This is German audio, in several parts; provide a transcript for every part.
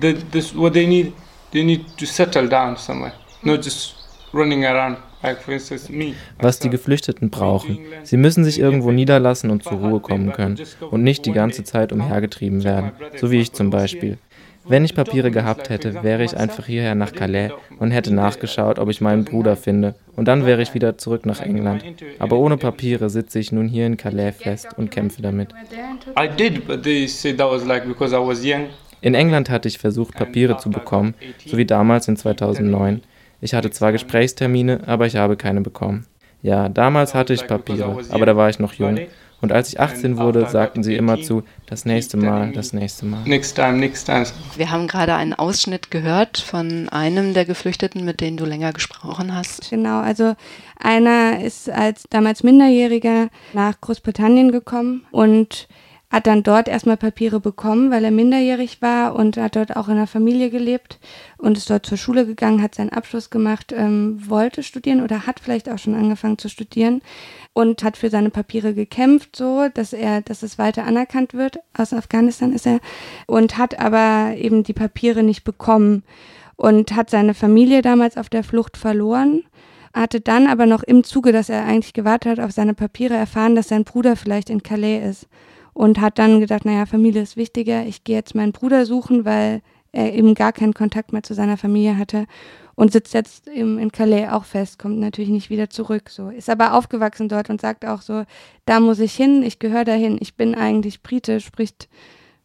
They, this, what they need, they need to settle down somewhere, not just running around. Was die Geflüchteten brauchen. Sie müssen sich irgendwo niederlassen und zur Ruhe kommen können und nicht die ganze Zeit umhergetrieben werden, so wie ich zum Beispiel. Wenn ich Papiere gehabt hätte, wäre ich einfach hierher nach Calais und hätte nachgeschaut, ob ich meinen Bruder finde. Und dann wäre ich wieder zurück nach England. Aber ohne Papiere sitze ich nun hier in Calais fest und kämpfe damit. In England hatte ich versucht, Papiere zu bekommen, so wie damals in 2009. Ich hatte zwar Gesprächstermine, aber ich habe keine bekommen. Ja, damals hatte ich Papiere, aber da war ich noch jung. Und als ich 18 wurde, sagten sie immer zu, das nächste Mal, das nächste Mal. Next time, next time. Wir haben gerade einen Ausschnitt gehört von einem der Geflüchteten, mit denen du länger gesprochen hast. Genau, also einer ist als damals Minderjähriger nach Großbritannien gekommen und hat dann dort erstmal Papiere bekommen, weil er minderjährig war und hat dort auch in einer Familie gelebt und ist dort zur Schule gegangen, hat seinen Abschluss gemacht, ähm, wollte studieren oder hat vielleicht auch schon angefangen zu studieren und hat für seine Papiere gekämpft, so dass er, dass es weiter anerkannt wird. Aus Afghanistan ist er und hat aber eben die Papiere nicht bekommen und hat seine Familie damals auf der Flucht verloren hatte dann aber noch im Zuge, dass er eigentlich gewartet hat auf seine Papiere, erfahren, dass sein Bruder vielleicht in Calais ist und hat dann gedacht, naja, Familie ist wichtiger, ich gehe jetzt meinen Bruder suchen, weil er eben gar keinen Kontakt mehr zu seiner Familie hatte und sitzt jetzt eben in Calais auch fest, kommt natürlich nicht wieder zurück, so. Ist aber aufgewachsen dort und sagt auch so, da muss ich hin, ich gehöre dahin, ich bin eigentlich Brite, spricht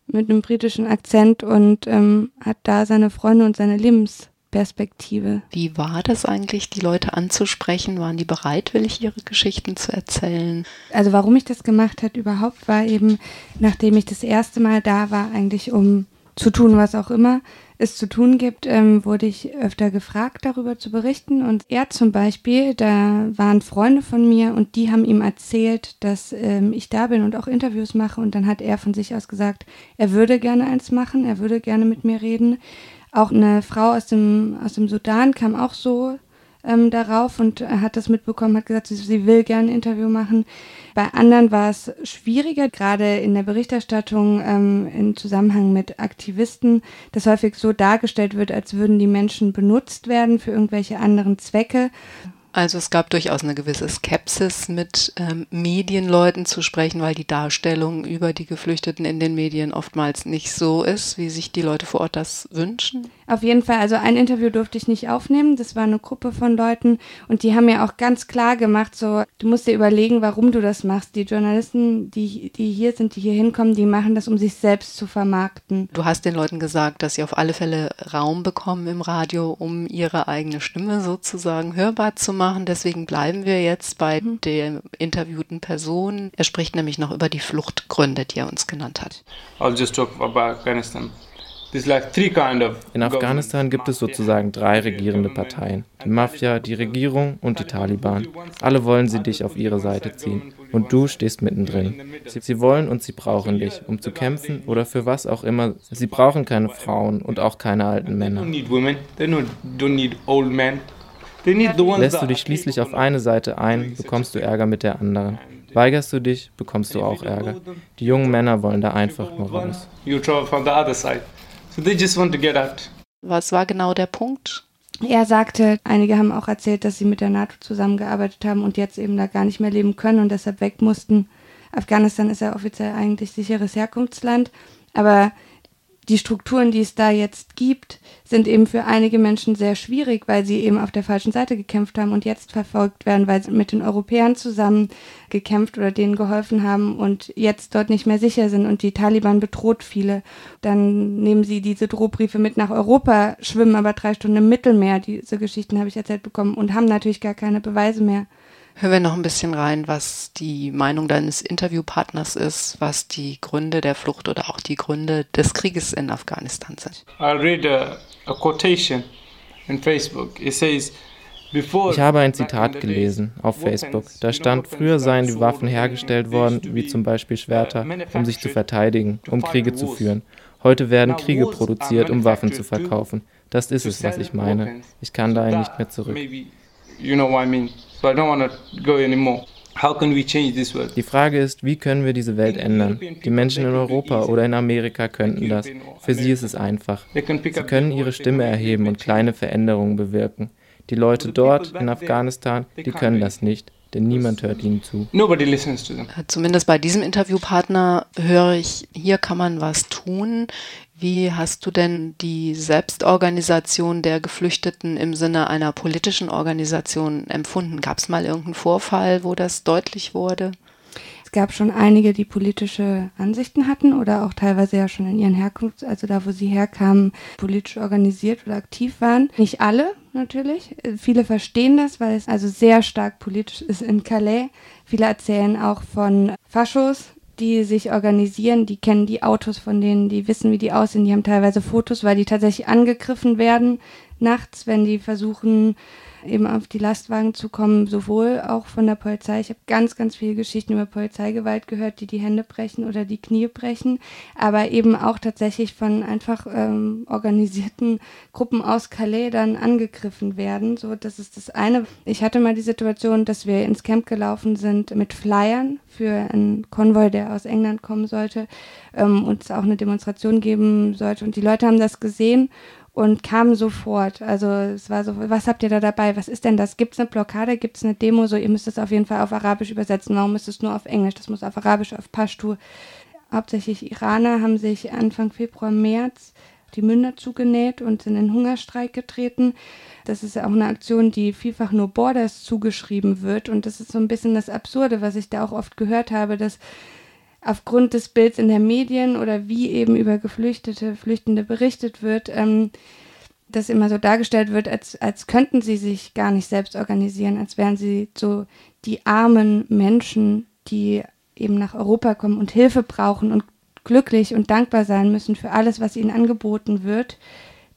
mit einem britischen Akzent und ähm, hat da seine Freunde und seine Lebens Perspektive. Wie war das eigentlich, die Leute anzusprechen? Waren die bereitwillig, ihre Geschichten zu erzählen? Also warum ich das gemacht hat überhaupt, war eben, nachdem ich das erste Mal da war, eigentlich um zu tun, was auch immer es zu tun gibt, ähm, wurde ich öfter gefragt, darüber zu berichten. Und er zum Beispiel, da waren Freunde von mir und die haben ihm erzählt, dass ähm, ich da bin und auch Interviews mache. Und dann hat er von sich aus gesagt, er würde gerne eins machen, er würde gerne mit mir reden. Auch eine Frau aus dem, aus dem Sudan kam auch so ähm, darauf und hat das mitbekommen, hat gesagt, sie, sie will gerne ein Interview machen. Bei anderen war es schwieriger, gerade in der Berichterstattung ähm, im Zusammenhang mit Aktivisten, dass häufig so dargestellt wird, als würden die Menschen benutzt werden für irgendwelche anderen Zwecke. Also es gab durchaus eine gewisse Skepsis, mit ähm, Medienleuten zu sprechen, weil die Darstellung über die Geflüchteten in den Medien oftmals nicht so ist, wie sich die Leute vor Ort das wünschen. Auf jeden Fall, also ein Interview durfte ich nicht aufnehmen, das war eine Gruppe von Leuten und die haben mir auch ganz klar gemacht, so, du musst dir überlegen, warum du das machst. Die Journalisten, die, die hier sind, die hier hinkommen, die machen das, um sich selbst zu vermarkten. Du hast den Leuten gesagt, dass sie auf alle Fälle Raum bekommen im Radio, um ihre eigene Stimme sozusagen hörbar zu machen. Deswegen bleiben wir jetzt bei mhm. der interviewten Person. Er spricht nämlich noch über die Fluchtgründe, die er uns genannt hat. I'll just talk about Afghanistan. In Afghanistan gibt es sozusagen drei regierende Parteien. Die Mafia, die Regierung und die Taliban. Alle wollen sie dich auf ihre Seite ziehen. Und du stehst mittendrin. Sie wollen und sie brauchen dich, um zu kämpfen oder für was auch immer. Sie brauchen keine Frauen und auch keine alten Männer. Lässt du dich schließlich auf eine Seite ein, bekommst du Ärger mit der anderen. Weigerst du dich, bekommst du auch Ärger. Die jungen Männer wollen da einfach nur raus. So they just want to get out. Was war genau der Punkt? Er sagte, einige haben auch erzählt, dass sie mit der NATO zusammengearbeitet haben und jetzt eben da gar nicht mehr leben können und deshalb weg mussten. Afghanistan ist ja offiziell eigentlich sicheres Herkunftsland, aber die Strukturen, die es da jetzt gibt, sind eben für einige Menschen sehr schwierig, weil sie eben auf der falschen Seite gekämpft haben und jetzt verfolgt werden, weil sie mit den Europäern zusammen gekämpft oder denen geholfen haben und jetzt dort nicht mehr sicher sind und die Taliban bedroht viele. Dann nehmen sie diese Drohbriefe mit nach Europa, schwimmen aber drei Stunden im Mittelmeer, diese Geschichten habe ich erzählt bekommen und haben natürlich gar keine Beweise mehr. Hören wir noch ein bisschen rein, was die Meinung deines Interviewpartners ist, was die Gründe der Flucht oder auch die Gründe des Krieges in Afghanistan sind. I'll read a, a quotation in Facebook. It says, ich habe ein Zitat gelesen auf Facebook. Da stand, früher seien die Waffen hergestellt worden, wie zum Beispiel Schwerter, um sich zu verteidigen, um Kriege zu führen. Heute werden Kriege produziert, um Waffen zu verkaufen. Das ist es, was ich meine. Ich kann daher nicht mehr zurück. You know what I mean? So I don't want to go anymore. Die Frage ist, wie können wir diese Welt ändern? Die Menschen in Europa oder in Amerika könnten das. Für sie ist es einfach. Sie können ihre Stimme erheben und kleine Veränderungen bewirken. Die Leute dort in Afghanistan, die können das nicht denn niemand hört ihnen zu. Zumindest bei diesem Interviewpartner höre ich, hier kann man was tun. Wie hast du denn die Selbstorganisation der Geflüchteten im Sinne einer politischen Organisation empfunden? Gab es mal irgendeinen Vorfall, wo das deutlich wurde? Es gab schon einige, die politische Ansichten hatten oder auch teilweise ja schon in ihren Herkunft, also da, wo sie herkamen, politisch organisiert oder aktiv waren. Nicht alle natürlich. Viele verstehen das, weil es also sehr stark politisch ist in Calais. Viele erzählen auch von Faschos, die sich organisieren, die kennen die Autos von denen, die wissen, wie die aussehen, die haben teilweise Fotos, weil die tatsächlich angegriffen werden nachts, wenn die versuchen, eben auf die Lastwagen zu kommen, sowohl auch von der Polizei. Ich habe ganz, ganz viele Geschichten über Polizeigewalt gehört, die die Hände brechen oder die Knie brechen, aber eben auch tatsächlich von einfach ähm, organisierten Gruppen aus Calais dann angegriffen werden. So, das ist das eine. Ich hatte mal die Situation, dass wir ins Camp gelaufen sind mit Flyern für einen Konvoi, der aus England kommen sollte ähm, und es auch eine Demonstration geben sollte. Und die Leute haben das gesehen und kamen sofort. Also es war so, was habt ihr da dabei? Was ist denn das? Gibt es eine Blockade? Gibt es eine Demo? So, ihr müsst es auf jeden Fall auf Arabisch übersetzen. Warum ist es nur auf Englisch? Das muss auf Arabisch, auf Pashtu. Hauptsächlich Iraner haben sich Anfang Februar, März die Münder zugenäht und sind in Hungerstreik getreten. Das ist auch eine Aktion, die vielfach nur Borders zugeschrieben wird. Und das ist so ein bisschen das Absurde, was ich da auch oft gehört habe, dass aufgrund des Bilds in der Medien oder wie eben über Geflüchtete, Flüchtende berichtet wird, ähm, das immer so dargestellt wird, als, als könnten sie sich gar nicht selbst organisieren, als wären sie so die armen Menschen, die eben nach Europa kommen und Hilfe brauchen und glücklich und dankbar sein müssen für alles, was ihnen angeboten wird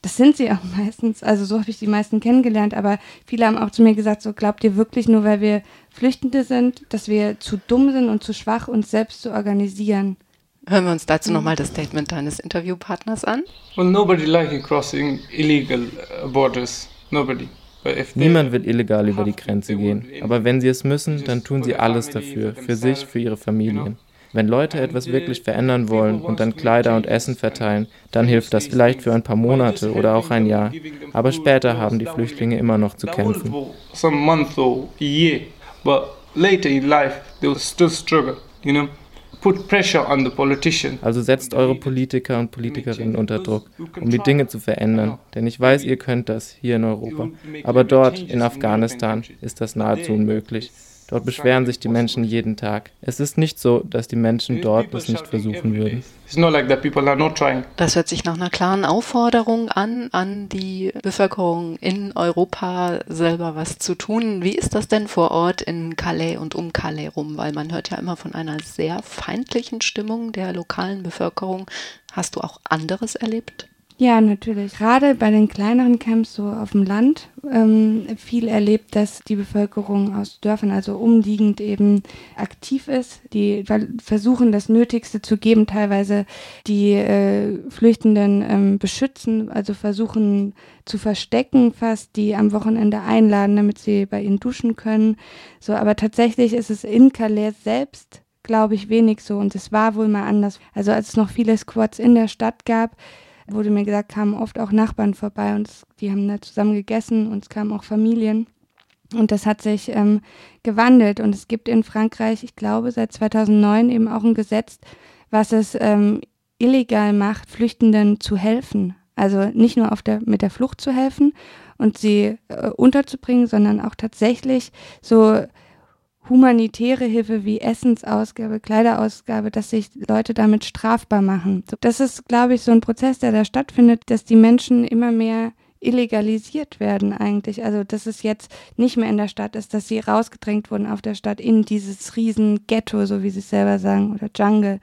das sind sie auch meistens. Also so habe ich die meisten kennengelernt, aber viele haben auch zu mir gesagt, so glaubt ihr wirklich nur, weil wir Flüchtende sind, dass wir zu dumm sind und zu schwach, uns selbst zu organisieren. Hören wir uns dazu nochmal das Statement deines Interviewpartners an. Well, nobody like crossing illegal uh, borders. Nobody. Niemand will illegal über die Grenze gehen, aber wenn sie es müssen, dann tun sie alles dafür, für sich, für ihre Familien. Wenn Leute etwas wirklich verändern wollen und dann Kleider und Essen verteilen, dann hilft das vielleicht für ein paar Monate oder auch ein Jahr. Aber später haben die Flüchtlinge immer noch zu kämpfen. Also setzt eure Politiker und Politikerinnen unter Druck, um die Dinge zu verändern. Denn ich weiß, ihr könnt das hier in Europa. Aber dort, in Afghanistan, ist das nahezu unmöglich. Dort beschweren sich die Menschen jeden Tag. Es ist nicht so, dass die Menschen dort es nicht versuchen würden. Das hört sich nach einer klaren Aufforderung an, an die Bevölkerung in Europa selber was zu tun. Wie ist das denn vor Ort in Calais und um Calais rum? Weil man hört ja immer von einer sehr feindlichen Stimmung der lokalen Bevölkerung. Hast du auch anderes erlebt? Ja, natürlich. Gerade bei den kleineren Camps so auf dem Land ähm, viel erlebt, dass die Bevölkerung aus Dörfern, also umliegend eben aktiv ist. Die versuchen das Nötigste zu geben, teilweise die äh, Flüchtenden ähm, beschützen, also versuchen zu verstecken, fast die am Wochenende einladen, damit sie bei ihnen duschen können. So, aber tatsächlich ist es in Calais selbst glaube ich, wenig so. Und es war wohl mal anders. Also als es noch viele Squads in der Stadt gab, wurde mir gesagt, kamen oft auch Nachbarn vorbei und die haben da zusammen gegessen und es kamen auch Familien. Und das hat sich ähm, gewandelt. Und es gibt in Frankreich, ich glaube, seit 2009 eben auch ein Gesetz, was es ähm, illegal macht, Flüchtenden zu helfen. Also nicht nur auf der, mit der Flucht zu helfen und sie äh, unterzubringen, sondern auch tatsächlich so humanitäre Hilfe wie Essensausgabe, Kleiderausgabe, dass sich Leute damit strafbar machen. Das ist, glaube ich, so ein Prozess, der da stattfindet, dass die Menschen immer mehr illegalisiert werden eigentlich. Also dass es jetzt nicht mehr in der Stadt ist, dass sie rausgedrängt wurden auf der Stadt in dieses riesen Ghetto, so wie sie es selber sagen, oder Jungle.